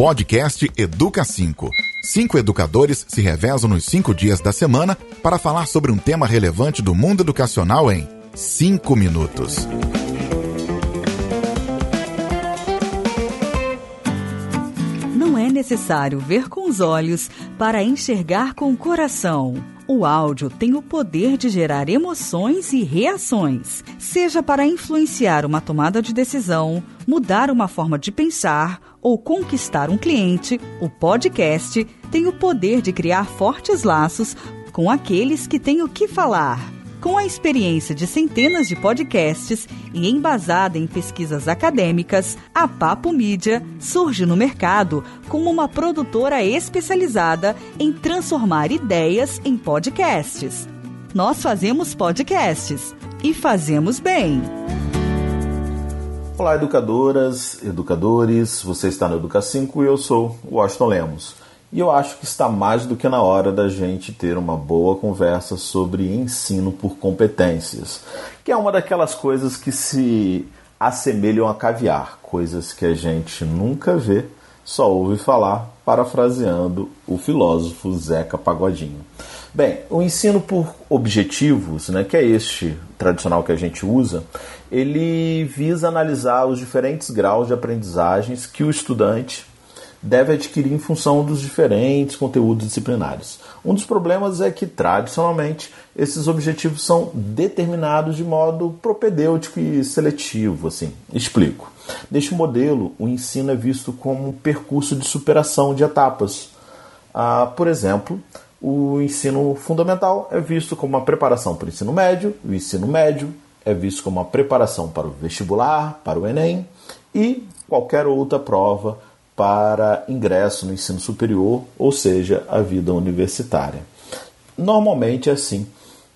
Podcast Educa 5. Cinco educadores se revezam nos cinco dias da semana para falar sobre um tema relevante do mundo educacional em cinco minutos. Não é necessário ver com os olhos para enxergar com o coração. O áudio tem o poder de gerar emoções e reações, seja para influenciar uma tomada de decisão, mudar uma forma de pensar ou conquistar um cliente. O podcast tem o poder de criar fortes laços com aqueles que têm o que falar. Com a experiência de centenas de podcasts e embasada em pesquisas acadêmicas, a Papo Mídia surge no mercado como uma produtora especializada em transformar ideias em podcasts. Nós fazemos podcasts e fazemos bem. Olá, educadoras, educadores. Você está no Educa 5 e eu sou o Washington Lemos. E eu acho que está mais do que na hora da gente ter uma boa conversa sobre ensino por competências, que é uma daquelas coisas que se assemelham a caviar, coisas que a gente nunca vê, só ouve falar, parafraseando o filósofo Zeca Pagodinho. Bem, o ensino por objetivos, né, que é este tradicional que a gente usa, ele visa analisar os diferentes graus de aprendizagens que o estudante deve adquirir em função dos diferentes conteúdos disciplinares. Um dos problemas é que, tradicionalmente, esses objetivos são determinados de modo propedêutico e seletivo. Assim. Explico. Neste modelo, o ensino é visto como um percurso de superação de etapas. Ah, por exemplo, o ensino fundamental é visto como uma preparação para o ensino médio, o ensino médio é visto como uma preparação para o vestibular, para o Enem e qualquer outra prova para ingresso no ensino superior, ou seja, a vida universitária. Normalmente é assim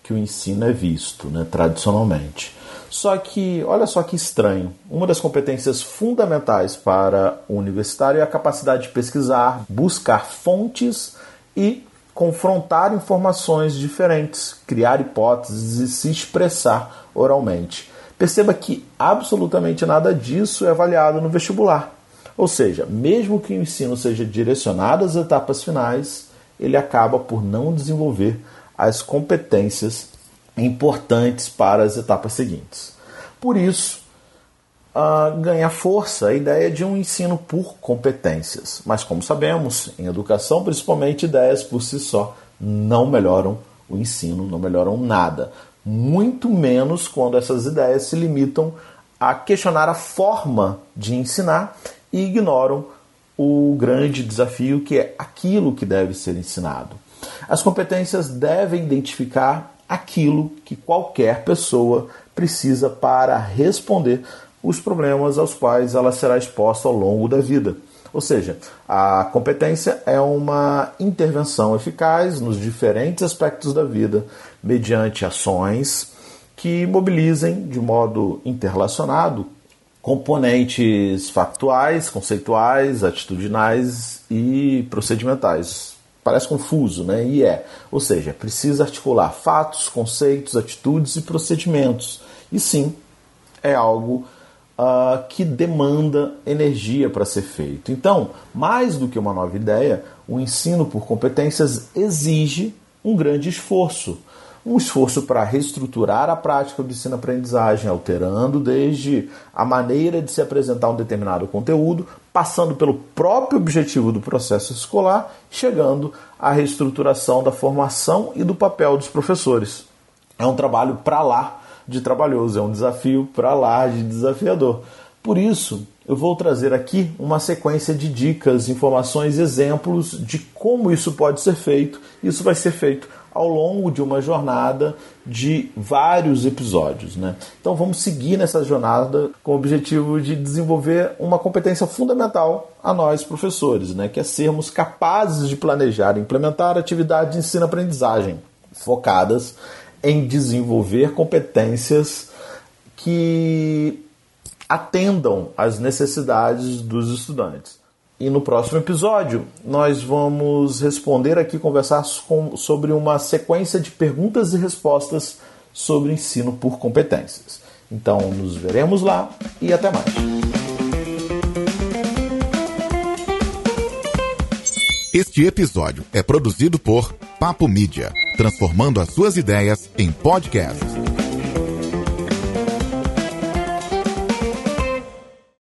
que o ensino é visto, né, tradicionalmente. Só que, olha só que estranho, uma das competências fundamentais para o universitário é a capacidade de pesquisar, buscar fontes e confrontar informações diferentes, criar hipóteses e se expressar oralmente. Perceba que absolutamente nada disso é avaliado no vestibular. Ou seja, mesmo que o ensino seja direcionado às etapas finais, ele acaba por não desenvolver as competências importantes para as etapas seguintes. Por isso, uh, ganha força a ideia de um ensino por competências. Mas, como sabemos, em educação, principalmente, ideias por si só não melhoram o ensino, não melhoram nada. Muito menos quando essas ideias se limitam a questionar a forma de ensinar e ignoram o grande desafio que é aquilo que deve ser ensinado. As competências devem identificar aquilo que qualquer pessoa precisa para responder os problemas aos quais ela será exposta ao longo da vida. Ou seja, a competência é uma intervenção eficaz nos diferentes aspectos da vida, mediante ações que mobilizem de modo interrelacionado componentes factuais, conceituais, atitudinais e procedimentais. Parece confuso, né? E é. Ou seja, precisa articular fatos, conceitos, atitudes e procedimentos. E sim, é algo uh, que demanda energia para ser feito. Então, mais do que uma nova ideia, o ensino por competências exige um grande esforço um esforço para reestruturar a prática do ensino-aprendizagem, alterando desde a maneira de se apresentar um determinado conteúdo, passando pelo próprio objetivo do processo escolar, chegando à reestruturação da formação e do papel dos professores. É um trabalho para lá de trabalhoso, é um desafio para lá de desafiador. Por isso, eu vou trazer aqui uma sequência de dicas, informações, exemplos de como isso pode ser feito. Isso vai ser feito ao longo de uma jornada de vários episódios. Né? Então vamos seguir nessa jornada com o objetivo de desenvolver uma competência fundamental a nós, professores, né? que é sermos capazes de planejar e implementar atividades de ensino-aprendizagem focadas em desenvolver competências que atendam às necessidades dos estudantes. E no próximo episódio, nós vamos responder aqui, conversar com, sobre uma sequência de perguntas e respostas sobre ensino por competências. Então, nos veremos lá e até mais. Este episódio é produzido por Papo Mídia, transformando as suas ideias em podcasts.